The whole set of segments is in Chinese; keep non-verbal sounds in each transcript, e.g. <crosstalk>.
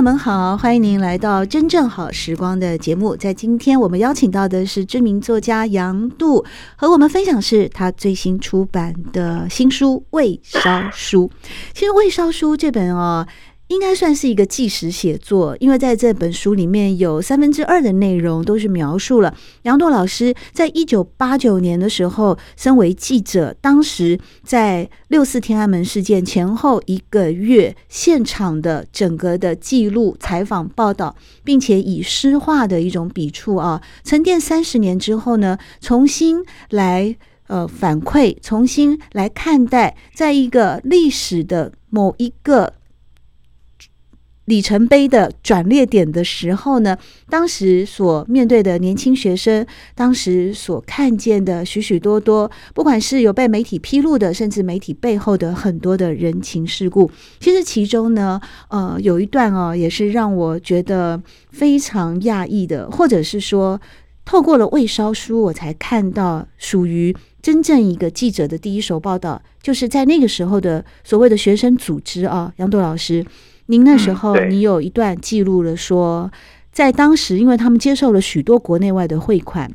友们好，欢迎您来到《真正好时光》的节目。在今天，我们邀请到的是知名作家杨度，和我们分享是他最新出版的新书《未烧书》。其实，《未烧书》这本哦。应该算是一个纪实写作，因为在这本书里面有三分之二的内容都是描述了杨渡老师在一九八九年的时候，身为记者，当时在六四天安门事件前后一个月现场的整个的记录、采访、报道，并且以诗化的一种笔触啊，沉淀三十年之后呢，重新来呃反馈，重新来看待，在一个历史的某一个。里程碑的转捩点的时候呢，当时所面对的年轻学生，当时所看见的许许多多，不管是有被媒体披露的，甚至媒体背后的很多的人情世故，其实其中呢，呃，有一段哦，也是让我觉得非常讶异的，或者是说，透过了未烧书，我才看到属于真正一个记者的第一手报道，就是在那个时候的所谓的学生组织啊，杨朵老师。您那时候，你有一段记录了，说在当时，因为他们接受了许多国内外的汇款，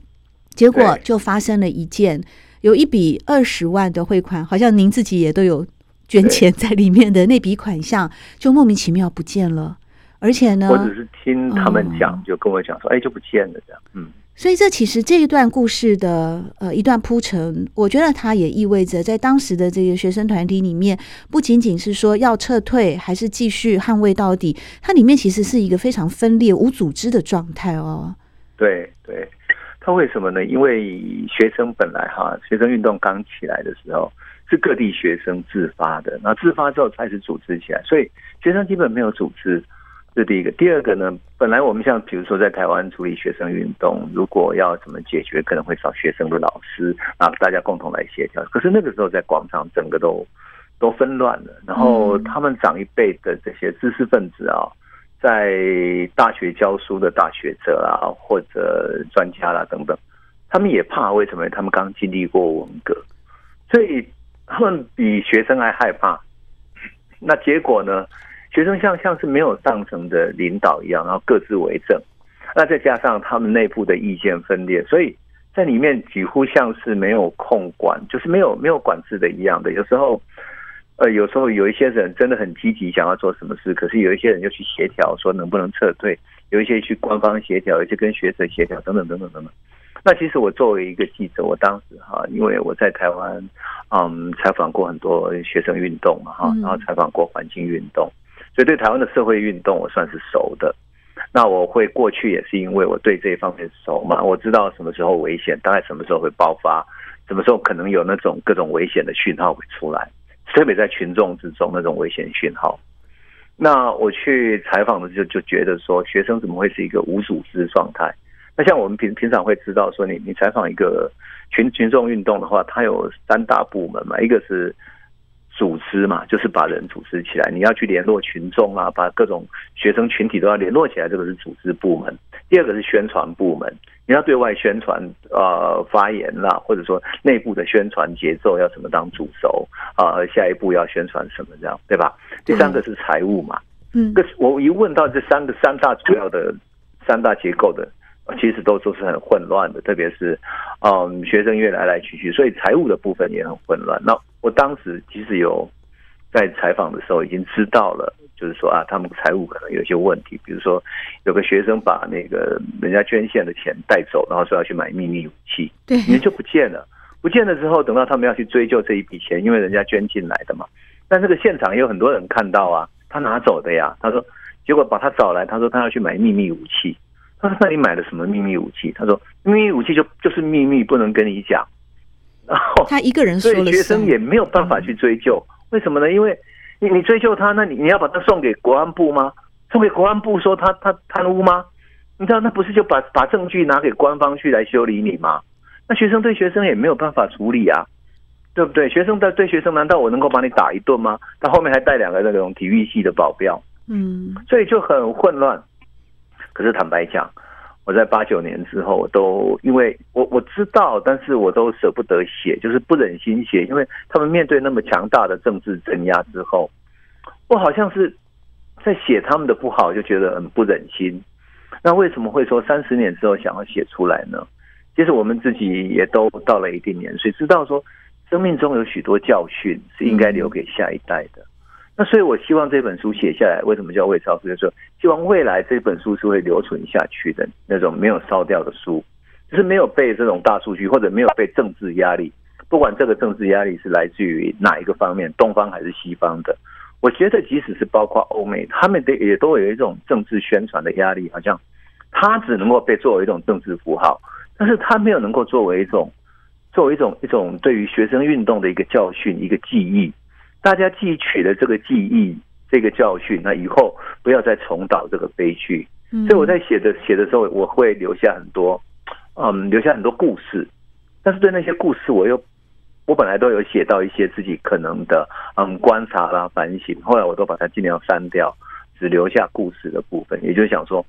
结果就发生了一件，有一笔二十万的汇款，好像您自己也都有捐钱在里面的那笔款项，就莫名其妙不见了，而且呢，我只是听他们讲，就跟我讲说，哎，就不见了这样，嗯。所以，这其实这一段故事的呃一段铺陈，我觉得它也意味着，在当时的这个学生团体里面，不仅仅是说要撤退，还是继续捍卫到底。它里面其实是一个非常分裂、无组织的状态哦。对对，它为什么呢？因为学生本来哈，学生运动刚起来的时候，是各地学生自发的，那自发之后开始组织起来，所以学生基本没有组织。这第一个，第二个呢？本来我们像比如说在台湾处理学生运动，如果要怎么解决，可能会找学生的老师啊，大家共同来协调。可是那个时候在广场，整个都都纷乱了。然后他们长一辈的这些知识分子啊，在大学教书的大学者啊，或者专家啦等等，他们也怕。为什么？他们刚经历过文革，所以他们比学生还害怕。那结果呢？学生像像是没有上层的领导一样，然后各自为政。那再加上他们内部的意见分裂，所以在里面几乎像是没有控管，就是没有没有管制的一样的。有时候，呃，有时候有一些人真的很积极想要做什么事，可是有一些人就去协调说能不能撤退，有一些去官方协调，有一些跟学者协调，等等等等等等。那其实我作为一个记者，我当时哈，因为我在台湾，嗯，采访过很多学生运动嘛，哈，然后采访过环境运动。所以对台湾的社会运动，我算是熟的。那我会过去也是因为我对这一方面熟嘛，我知道什么时候危险，大概什么时候会爆发，什么时候可能有那种各种危险的讯号会出来，特别在群众之中那种危险讯号。那我去采访的时候就觉得说，学生怎么会是一个无组织状态？那像我们平平常会知道说你，你你采访一个群群众运动的话，它有三大部门嘛，一个是。组织嘛，就是把人组织起来。你要去联络群众啊，把各种学生群体都要联络起来，这个是组织部门。第二个是宣传部门，你要对外宣传，呃，发言啦，或者说内部的宣传节奏要怎么当主轴啊，下一步要宣传什么这样，对吧？第三个是财务嘛，嗯，我一问到这三个三大主要的三大结构的，其实都都是很混乱的，特别是嗯，学生越来来去去，所以财务的部分也很混乱。那我当时其实有在采访的时候已经知道了，就是说啊，他们财务可能有些问题，比如说有个学生把那个人家捐献的钱带走，然后说要去买秘密武器，对，人就不见了。不见了之后，等到他们要去追究这一笔钱，因为人家捐进来的嘛。但这个现场也有很多人看到啊，他拿走的呀。他说，结果把他找来，他说他要去买秘密武器。他说那你买了什么秘密武器？他说秘密武器就就是秘密，不能跟你讲。然后他一个人说了，所以学生也没有办法去追究，为什么呢？因为你你追究他，那你你要把他送给国安部吗？送给国安部说他他贪污吗？你知道那不是就把把证据拿给官方去来修理你吗？那学生对学生也没有办法处理啊，对不对？学生对对学生，难道我能够把你打一顿吗？他后面还带两个那种体育系的保镖，嗯，所以就很混乱。可是坦白讲，我在八九年之后我都因为我我知道，但是我都舍不得写，就是不忍心写，因为他们面对那么强大的政治镇压之后，我好像是在写他们的不好，就觉得很不忍心。那为什么会说三十年之后想要写出来呢？其实我们自己也都到了一定年岁，知道说生命中有许多教训是应该留给下一代的。那所以，我希望这本书写下来，为什么叫未烧书？就是说，希望未来这本书是会留存下去的那种没有烧掉的书，就是没有被这种大数据或者没有被政治压力，不管这个政治压力是来自于哪一个方面，东方还是西方的。我觉得，即使是包括欧美，他们的也都有一种政治宣传的压力，好像它只能够被作为一种政治符号，但是它没有能够作为一种作为一种一种对于学生运动的一个教训、一个记忆。大家记取了这个记忆、这个教训，那以后不要再重蹈这个悲剧。所以我在写的写的时候，我会留下很多，嗯，留下很多故事。但是对那些故事，我又我本来都有写到一些自己可能的嗯观察啦、反省，后来我都把它尽量删掉，只留下故事的部分。也就是想说，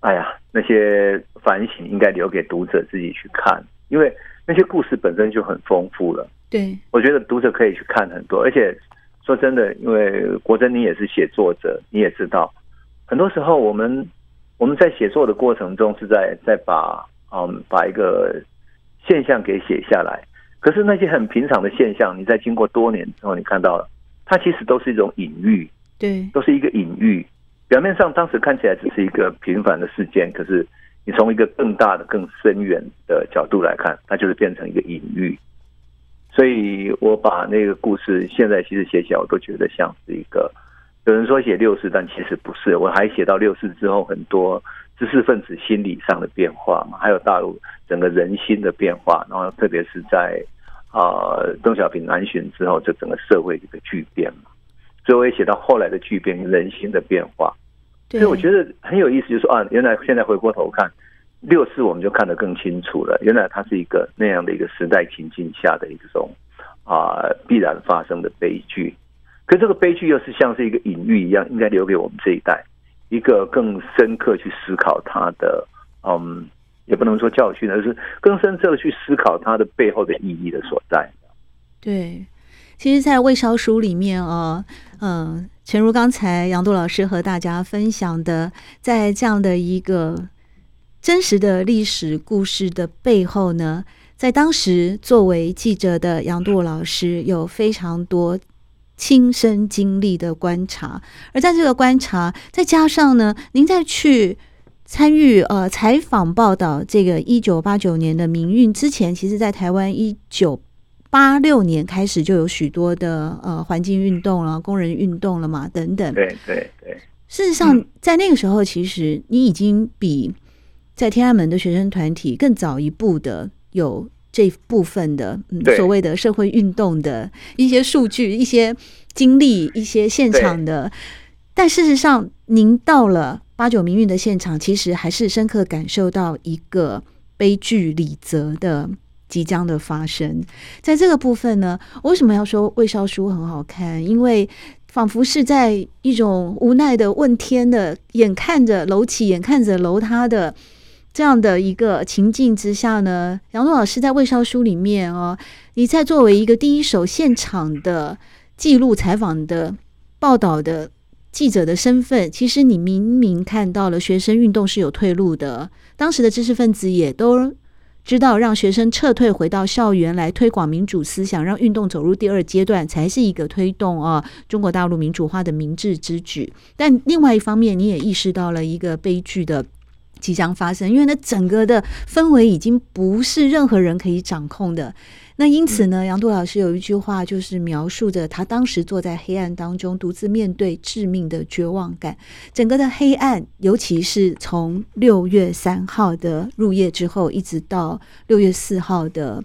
哎呀，那些反省应该留给读者自己去看，因为那些故事本身就很丰富了。对，我觉得读者可以去看很多，而且说真的，因为国珍你也是写作者，你也知道，很多时候我们我们在写作的过程中是在在把嗯把一个现象给写下来，可是那些很平常的现象，你在经过多年之后，你看到了，它其实都是一种隐喻，对，都是一个隐喻。表面上当时看起来只是一个平凡的事件，可是你从一个更大的、更深远的角度来看，它就是变成一个隐喻。所以我把那个故事现在其实写起来，我都觉得像是一个有人说写六四，但其实不是。我还写到六四之后很多知识分子心理上的变化嘛，还有大陆整个人心的变化，然后特别是在啊邓小平南巡之后，这整个社会的一个巨变嘛。所以我也写到后来的巨变，人心的变化。所以我觉得很有意思，就是说啊，原来现在回过头看。六四我们就看得更清楚了，原来它是一个那样的一个时代情境下的一种啊必然发生的悲剧，可这个悲剧又是像是一个隐喻一样，应该留给我们这一代一个更深刻去思考它的，嗯，也不能说教训，而是更深刻的去思考它的背后的意义的所在。对，其实，在未烧书里面啊，嗯，诚如刚才杨度老师和大家分享的，在这样的一个。真实的历史故事的背后呢，在当时作为记者的杨度老师有非常多亲身经历的观察，而在这个观察，再加上呢，您再去参与呃采访报道这个一九八九年的民运之前，其实在台湾一九八六年开始就有许多的呃环境运动了、工人运动了嘛，等等。对对对。事实上，在那个时候，其实你已经比。在天安门的学生团体更早一步的有这部分的嗯所谓的社会运动的一些数据、一些经历、一些现场的，但事实上，您到了八九民运的现场，其实还是深刻感受到一个悲剧礼则的即将的发生。在这个部分呢，我为什么要说魏少书很好看？因为仿佛是在一种无奈的问天的，眼看着楼起，眼看着楼塌的。这样的一个情境之下呢，杨渡老师在未烧书里面哦，你在作为一个第一手现场的记录采访的报道的记者的身份，其实你明明看到了学生运动是有退路的，当时的知识分子也都知道，让学生撤退回到校园来推广民主思想，让运动走入第二阶段，才是一个推动啊中国大陆民主化的明智之举。但另外一方面，你也意识到了一个悲剧的。即将发生，因为那整个的氛围已经不是任何人可以掌控的。那因此呢，杨度老师有一句话，就是描述着他当时坐在黑暗当中，独自面对致命的绝望感。整个的黑暗，尤其是从六月三号的入夜之后，一直到六月四号的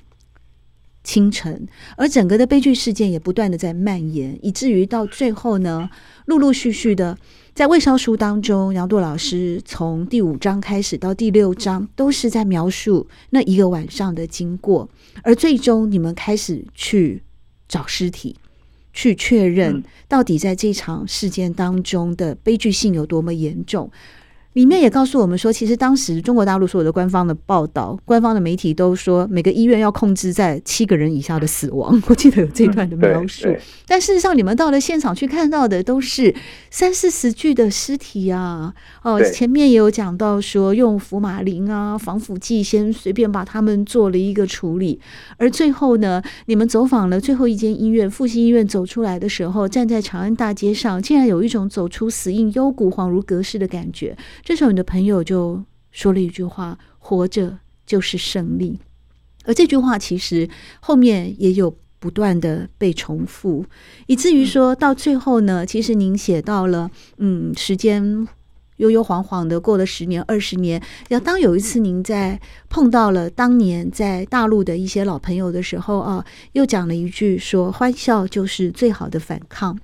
清晨，而整个的悲剧事件也不断的在蔓延，以至于到最后呢，陆陆续续的在未烧书当中，杨度老师从第五章开始到第六章，都是在描述那一个晚上的经过，而最终你们开始去找尸体，去确认到底在这场事件当中的悲剧性有多么严重。里面也告诉我们说，其实当时中国大陆所有的官方的报道、官方的媒体都说，每个医院要控制在七个人以下的死亡。<laughs> 我记得有这段的描述。嗯、但事实上，你们到了现场去看到的都是三四十具的尸体啊！哦，前面也有讲到说，用福马林啊、防腐剂先随便把他们做了一个处理。而最后呢，你们走访了最后一间医院——复兴医院，走出来的时候，站在长安大街上，竟然有一种走出死荫幽谷、恍如隔世的感觉。这时候，你的朋友就说了一句话：“活着就是胜利。”而这句话其实后面也有不断的被重复，以至于说到最后呢，其实您写到了，嗯，时间悠悠晃晃的过了十年、二十年。要当有一次您在碰到了当年在大陆的一些老朋友的时候啊，又讲了一句说：“欢笑就是最好的反抗。”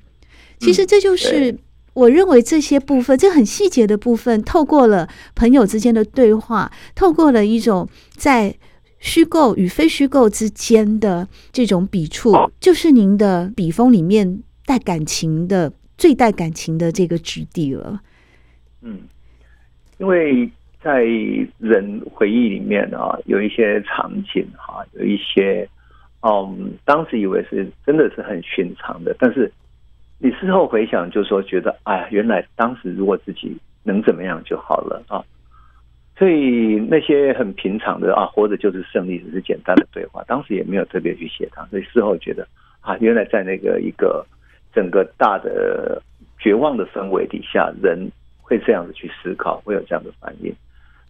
其实这就是。我认为这些部分，这很细节的部分，透过了朋友之间的对话，透过了一种在虚构与非虚构之间的这种笔触，就是您的笔锋里面带感情的、最带感情的这个质地了。嗯，因为在人回忆里面啊，有一些场景哈，有一些嗯，当时以为是真的是很寻常的，但是。你事后回想，就说觉得，哎呀，原来当时如果自己能怎么样就好了啊。所以那些很平常的啊，活着就是胜利，只是简单的对话，当时也没有特别去写它。所以事后觉得，啊，原来在那个一个整个大的绝望的氛围底下，人会这样子去思考，会有这样的反应。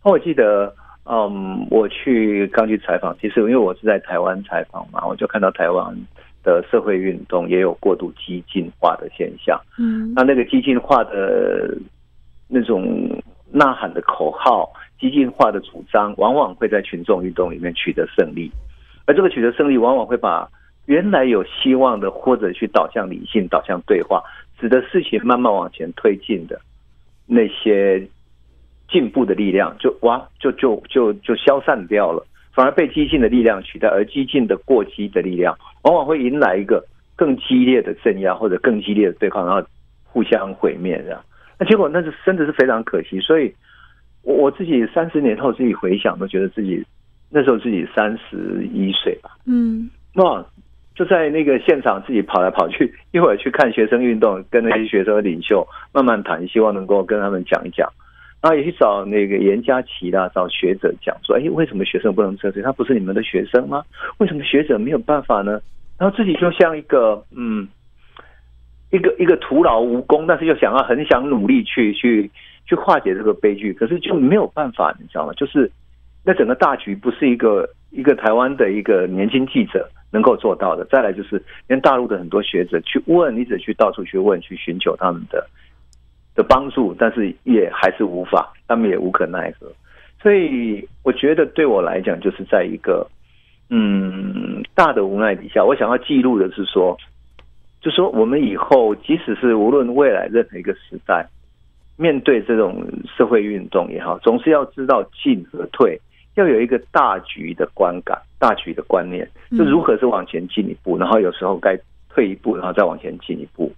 那我记得，嗯，我去刚去采访，其实因为我是在台湾采访嘛，我就看到台湾。的社会运动也有过度激进化的现象，嗯，那那个激进化的那种呐喊的口号、激进化的主张，往往会在群众运动里面取得胜利，而这个取得胜利，往往会把原来有希望的或者去导向理性、导向对话，使得事情慢慢往前推进的那些进步的力量，就哇，就就就就消散掉了。反而被激进的力量取代，而激进的过激的力量，往往会迎来一个更激烈的镇压或者更激烈的对抗，然后互相毁灭这样。那结果那是真的是非常可惜。所以，我我自己三十年后自己回想，都觉得自己那时候自己三十一岁吧。嗯，那就在那个现场自己跑来跑去，一会儿去看学生运动，跟那些学生的领袖慢慢谈，希望能够跟他们讲一讲。然后也去找那个严家琪啦，找学者讲说：“哎，为什么学生不能撤退？他不是你们的学生吗？为什么学者没有办法呢？”然后自己就像一个嗯，一个一个徒劳无功，但是又想要很想努力去去去化解这个悲剧，可是就没有办法，你知道吗？就是那整个大局不是一个一个台湾的一个年轻记者能够做到的。再来就是连大陆的很多学者去问，你只去到处去问，去寻求他们的。的帮助，但是也还是无法，他们也无可奈何。所以我觉得对我来讲，就是在一个嗯大的无奈底下，我想要记录的是说，就说我们以后即使是无论未来任何一个时代，面对这种社会运动也好，总是要知道进和退，要有一个大局的观感、大局的观念，就如何是往前进一步，然后有时候该退一步，然后再往前进一步。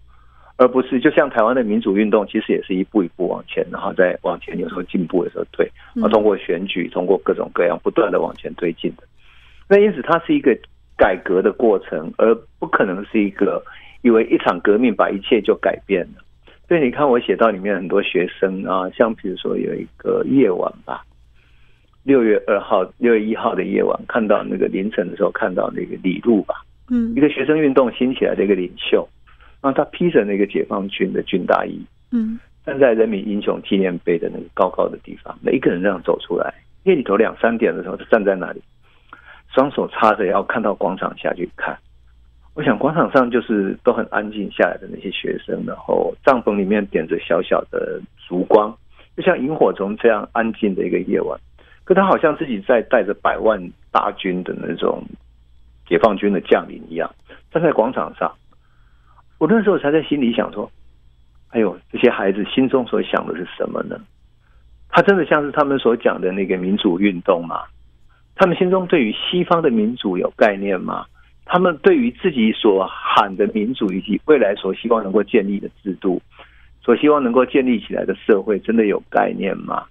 而不是就像台湾的民主运动，其实也是一步一步往前，然后再往前，有时候进步，的时候退，然后通过选举，通过各种各样不断的往前推进的。那因此，它是一个改革的过程，而不可能是一个以为一场革命把一切就改变了。所以你看，我写到里面很多学生啊，像比如说有一个夜晚吧，六月二号、六月一号的夜晚，看到那个凌晨的时候，看到那个李路吧，嗯，一个学生运动兴起来的一个领袖。然后他披着那个解放军的军大衣，嗯，站在人民英雄纪念碑的那个高高的地方，每一个人这样走出来。夜里头两三点的时候，他站在那里，双手插着腰，看到广场下去看。我想广场上就是都很安静下来的那些学生，然后帐篷里面点着小小的烛光，就像萤火虫这样安静的一个夜晚。可他好像自己在带着百万大军的那种解放军的将领一样站在广场上。我那时候才在心里想说：“哎呦，这些孩子心中所想的是什么呢？他真的像是他们所讲的那个民主运动吗？他们心中对于西方的民主有概念吗？他们对于自己所喊的民主以及未来所希望能够建立的制度，所希望能够建立起来的社会，真的有概念吗？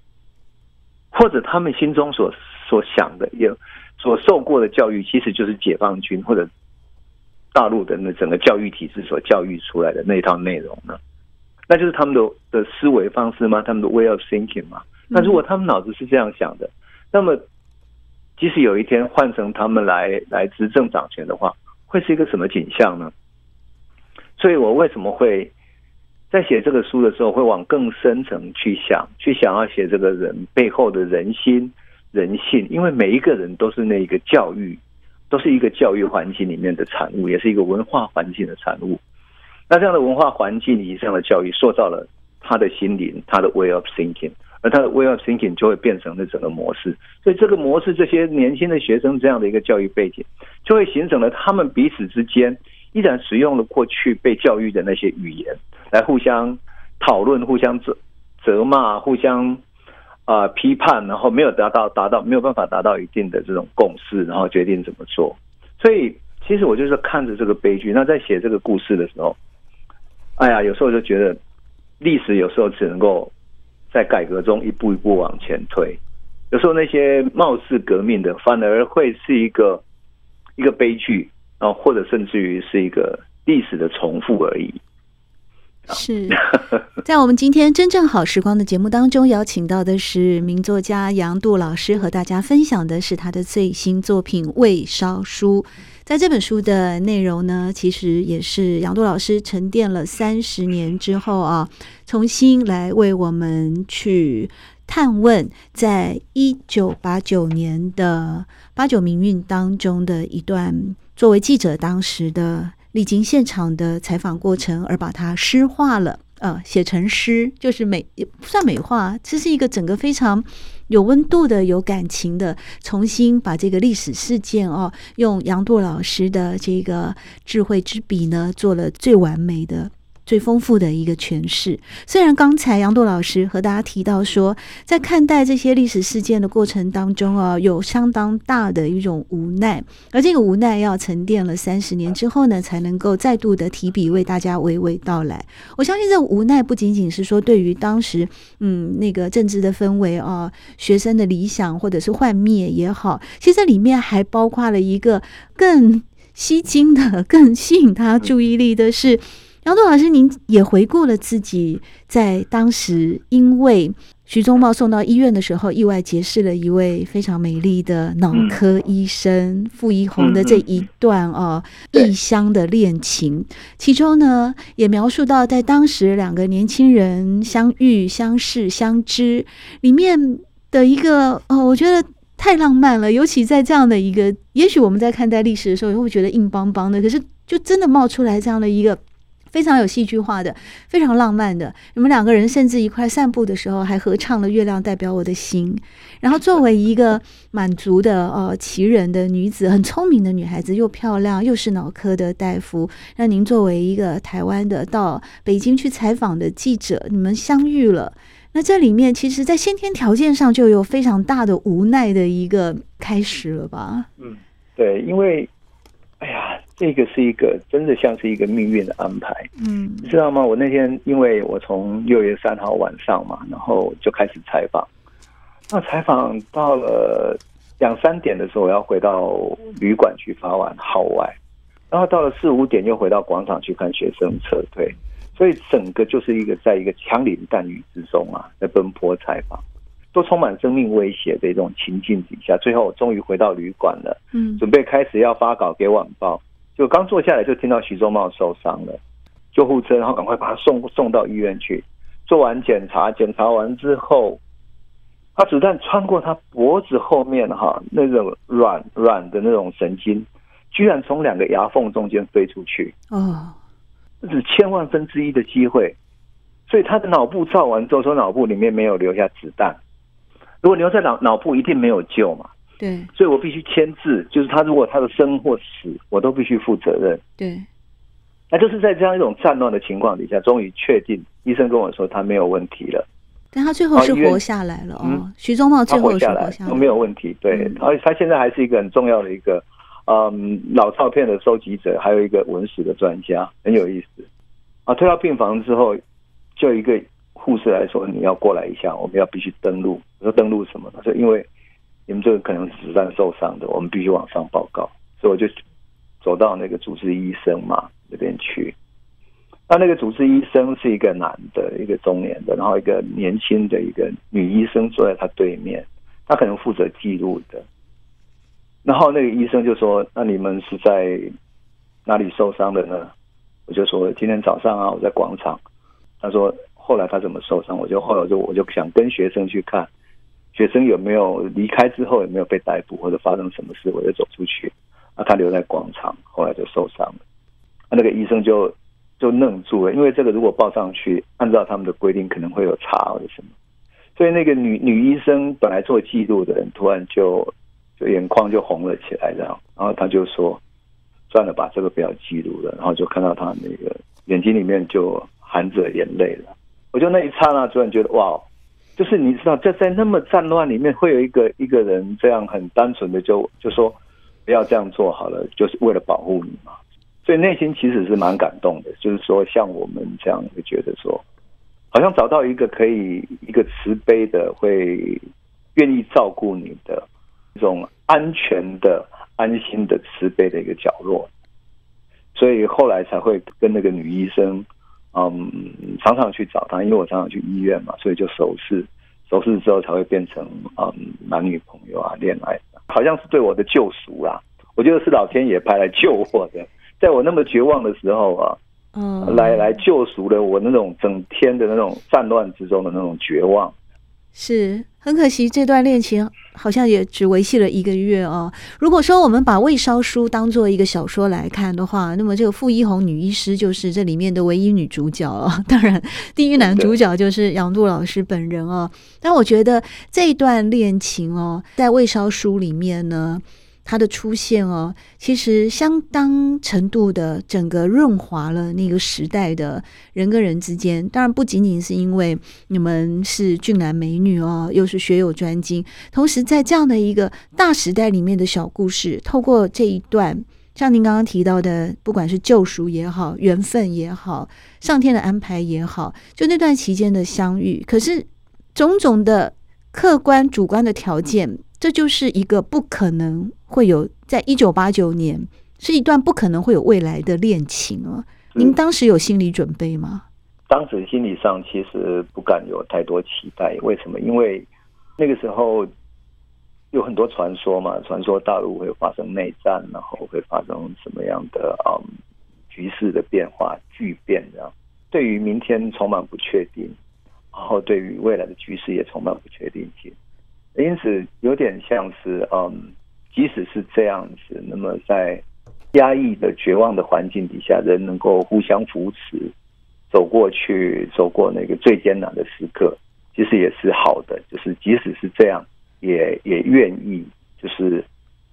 或者他们心中所所想的，有所受过的教育，其实就是解放军或者大陆的那整个教育体制所教育出来的那一套内容呢？那就是他们的的思维方式吗？他们的 way of thinking 吗？那如果他们脑子是这样想的，那么即使有一天换成他们来来执政掌权的话，会是一个什么景象呢？所以我为什么会在写这个书的时候，会往更深层去想，去想要写这个人背后的人心。人性，因为每一个人都是那一个教育，都是一个教育环境里面的产物，也是一个文化环境的产物。那这样的文化环境以及这样的教育，塑造了他的心灵，他的 way of thinking，而他的 way of thinking 就会变成那整个模式。所以这个模式，这些年轻的学生这样的一个教育背景，就会形成了他们彼此之间依然使用了过去被教育的那些语言，来互相讨论、互相责责骂、互相。啊、批判，然后没有达到达到没有办法达到一定的这种共识，然后决定怎么做。所以，其实我就是看着这个悲剧，那在写这个故事的时候，哎呀，有时候就觉得历史有时候只能够在改革中一步一步往前推，有时候那些貌似革命的，反而会是一个一个悲剧，然后或者甚至于是一个历史的重复而已。是 <laughs> 在我们今天真正好时光的节目当中，邀请到的是名作家杨度老师，和大家分享的是他的最新作品《未烧书》。在这本书的内容呢，其实也是杨度老师沉淀了三十年之后啊，重新来为我们去探问，在一九八九年的八九民运当中的一段，作为记者当时的。历经现场的采访过程，而把它诗化了，呃，写成诗，就是美不算美化，这是一个整个非常有温度的、有感情的，重新把这个历史事件哦，用杨渡老师的这个智慧之笔呢，做了最完美的。最丰富的一个诠释。虽然刚才杨渡老师和大家提到说，在看待这些历史事件的过程当中啊，有相当大的一种无奈，而这个无奈要沉淀了三十年之后呢，才能够再度的提笔为大家娓娓道来。我相信这无奈不仅仅是说对于当时嗯那个政治的氛围啊，学生的理想或者是幻灭也好，其实这里面还包括了一个更吸睛的、更吸引他注意力的是。杨度老师，您也回顾了自己在当时因为徐宗茂送到医院的时候，意外结识了一位非常美丽的脑科医生傅怡红的这一段哦异乡的恋情，其中呢也描述到在当时两个年轻人相遇、相识、相知里面的一个哦，我觉得太浪漫了，尤其在这样的一个，也许我们在看待历史的时候也会觉得硬邦邦的，可是就真的冒出来这样的一个。非常有戏剧化的，非常浪漫的。你们两个人甚至一块散步的时候，还合唱了《月亮代表我的心》。然后，作为一个满族的呃旗人的女子，很聪明的女孩子，又漂亮，又是脑科的大夫。那您作为一个台湾的到北京去采访的记者，你们相遇了。那这里面，其实，在先天条件上就有非常大的无奈的一个开始了吧？嗯，对，因为，哎呀。这个是一个真的像是一个命运的安排，嗯，你知道吗？我那天因为我从六月三号晚上嘛，然后就开始采访，那采访到了两三点的时候，我要回到旅馆去发完号外，然后到了四五点又回到广场去看学生撤退，所以整个就是一个在一个枪林弹雨之中啊，在奔波采访。都充满生命威胁的一种情境底下，最后我终于回到旅馆了，嗯，准备开始要发稿给晚报。就刚坐下来，就听到徐宗茂受伤了，救护车，然后赶快把他送送到医院去。做完检查，检查完之后，他子弹穿过他脖子后面，哈，那种软软的那种神经，居然从两个牙缝中间飞出去。哦，这是千万分之一的机会，所以他的脑部照完之后，说脑部里面没有留下子弹。如果留在脑脑部，一定没有救嘛。对，所以我必须签字，就是他如果他的生或死，我都必须负责任。对，那就是在这样一种战乱的情况底下，终于确定，医生跟我说他没有问题了。但他最后是活下来了哦。嗯，徐宗茂最后是活下来，都没有问题。对，而且他现在还是一个很重要的一个，嗯，老照片的收集者，还有一个文史的专家，很有意思。啊，推到病房之后，就一个护士来说：“你要过来一下，我们要必须登录。”我说：“登录什么？”他说：“因为你们这个可能子弹受伤的，我们必须往上报告。”所以我就走到那个主治医生嘛那边去。那那个主治医生是一个男的，一个中年的，然后一个年轻的一个女医生坐在他对面，他可能负责记录的。然后那个医生就说：“那你们是在哪里受伤的呢？”我就说：“今天早上啊，我在广场。”他说：“后来他怎么受伤？”我就后来我就我就想跟学生去看，学生有没有离开之后有没有被逮捕或者发生什么事，我就走出去。啊，他留在广场，后来就受伤了。那个医生就。就愣住了，因为这个如果报上去，按照他们的规定，可能会有查或者什么，所以那个女女医生本来做记录的人，突然就就眼眶就红了起来，这样，然后他就说：“算了吧，这个不要记录了。”然后就看到他那个眼睛里面就含着眼泪了。我就那一刹那突然觉得，哇，就是你知道，在在那么战乱里面，会有一个一个人这样很单纯的就就说不要这样做好了，就是为了保护你嘛。所以内心其实是蛮感动的，就是说像我们这样会觉得说，好像找到一个可以一个慈悲的，会愿意照顾你的一种安全的、安心的慈悲的一个角落。所以后来才会跟那个女医生，嗯，常常去找他，因为我常常去医院嘛，所以就熟识，熟识之后才会变成嗯男女朋友啊，恋爱，好像是对我的救赎啦。我觉得是老天爷派来救我的。在我那么绝望的时候啊，嗯，来来救赎了我那种整天的那种战乱之中的那种绝望。是很可惜，这段恋情好像也只维系了一个月哦。如果说我们把《未烧书》当做一个小说来看的话，那么这个傅一红女医师就是这里面的唯一女主角哦。<laughs> 当然，第一男主角就是杨度老师本人哦。但我觉得这段恋情哦，在《未烧书》里面呢。它的出现哦，其实相当程度的整个润滑了那个时代的人跟人之间。当然不仅仅是因为你们是俊男美女哦，又是学有专精，同时在这样的一个大时代里面的小故事，透过这一段，像您刚刚提到的，不管是救赎也好，缘分也好，上天的安排也好，就那段期间的相遇，可是种种的客观主观的条件。这就是一个不可能会有，在一九八九年是一段不可能会有未来的恋情啊！您当时有心理准备吗？当时心理上其实不敢有太多期待，为什么？因为那个时候有很多传说嘛，传说大陆会发生内战，然后会发生什么样的嗯局势的变化巨变这样，对于明天充满不确定，然后对于未来的局势也充满不确定性。因此，有点像是，嗯，即使是这样子，那么在压抑的绝望的环境底下，人能够互相扶持，走过去，走过那个最艰难的时刻，其实也是好的。就是即使是这样，也也愿意，就是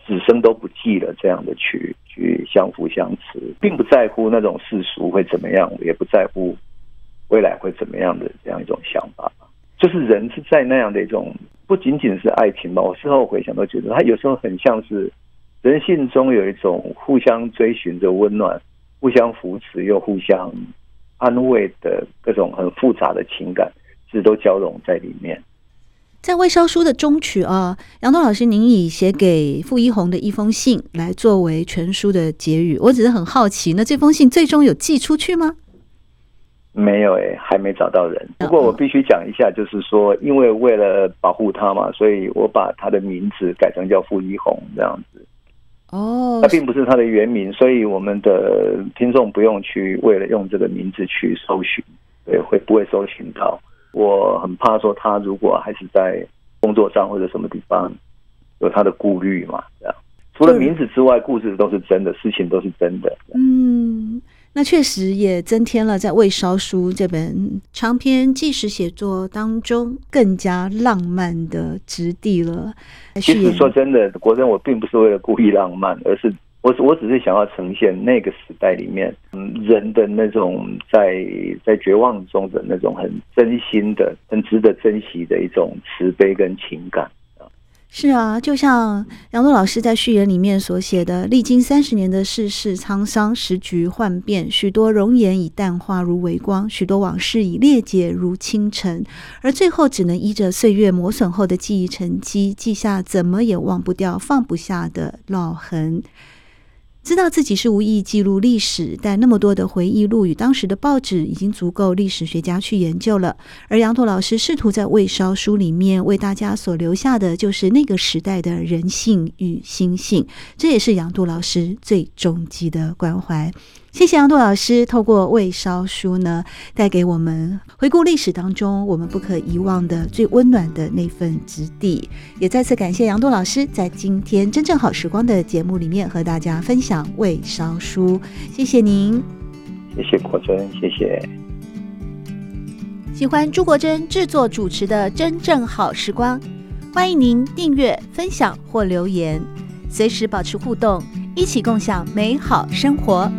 此生都不计了，这样的去去相扶相持，并不在乎那种世俗会怎么样，也不在乎未来会怎么样的这样一种想法。就是人是在那样的一种。不仅仅是爱情吧，我事后回想都觉得，他有时候很像是人性中有一种互相追寻的温暖、互相扶持又互相安慰的各种很复杂的情感，其实都交融在里面。在《未烧书》的中曲啊，杨东老师，您以写给傅一红的一封信来作为全书的结语。我只是很好奇，那这封信最终有寄出去吗？没有诶、欸，还没找到人。不过我必须讲一下，就是说，因为为了保护他嘛，所以我把他的名字改成叫傅一红这样子。哦，那并不是他的原名，所以我们的听众不用去为了用这个名字去搜寻，对，会不会搜寻到？我很怕说他如果还是在工作上或者什么地方有他的顾虑嘛，这样。除了名字之外，故事都是真的，事情都是真的。嗯。那确实也增添了在《未烧书》这本长篇纪实写作当中更加浪漫的质地了。其实说真的，国珍，我并不是为了故意浪漫，而是我我只是想要呈现那个时代里面，嗯，人的那种在在绝望中的那种很真心的、很值得珍惜的一种慈悲跟情感。是啊，就像杨璐老师在序言里面所写的，历经三十年的世事沧桑，时局幻变，许多容颜已淡化如微光，许多往事已裂解如清晨，而最后只能依着岁月磨损后的记忆沉积，记下怎么也忘不掉、放不下的烙痕。知道自己是无意记录历史，但那么多的回忆录与当时的报纸已经足够历史学家去研究了。而杨杜老师试图在《未烧书》里面为大家所留下的，就是那个时代的人性与心性，这也是杨杜老师最终极的关怀。谢谢杨度老师，透过《未烧书》呢，带给我们回顾历史当中我们不可遗忘的最温暖的那份质地。也再次感谢杨度老师在今天真正好时光的节目里面和大家分享《未烧书》，谢谢您。谢谢国珍，谢谢。喜欢朱国珍制作主持的《真正好时光》，欢迎您订阅、分享或留言，随时保持互动，一起共享美好生活。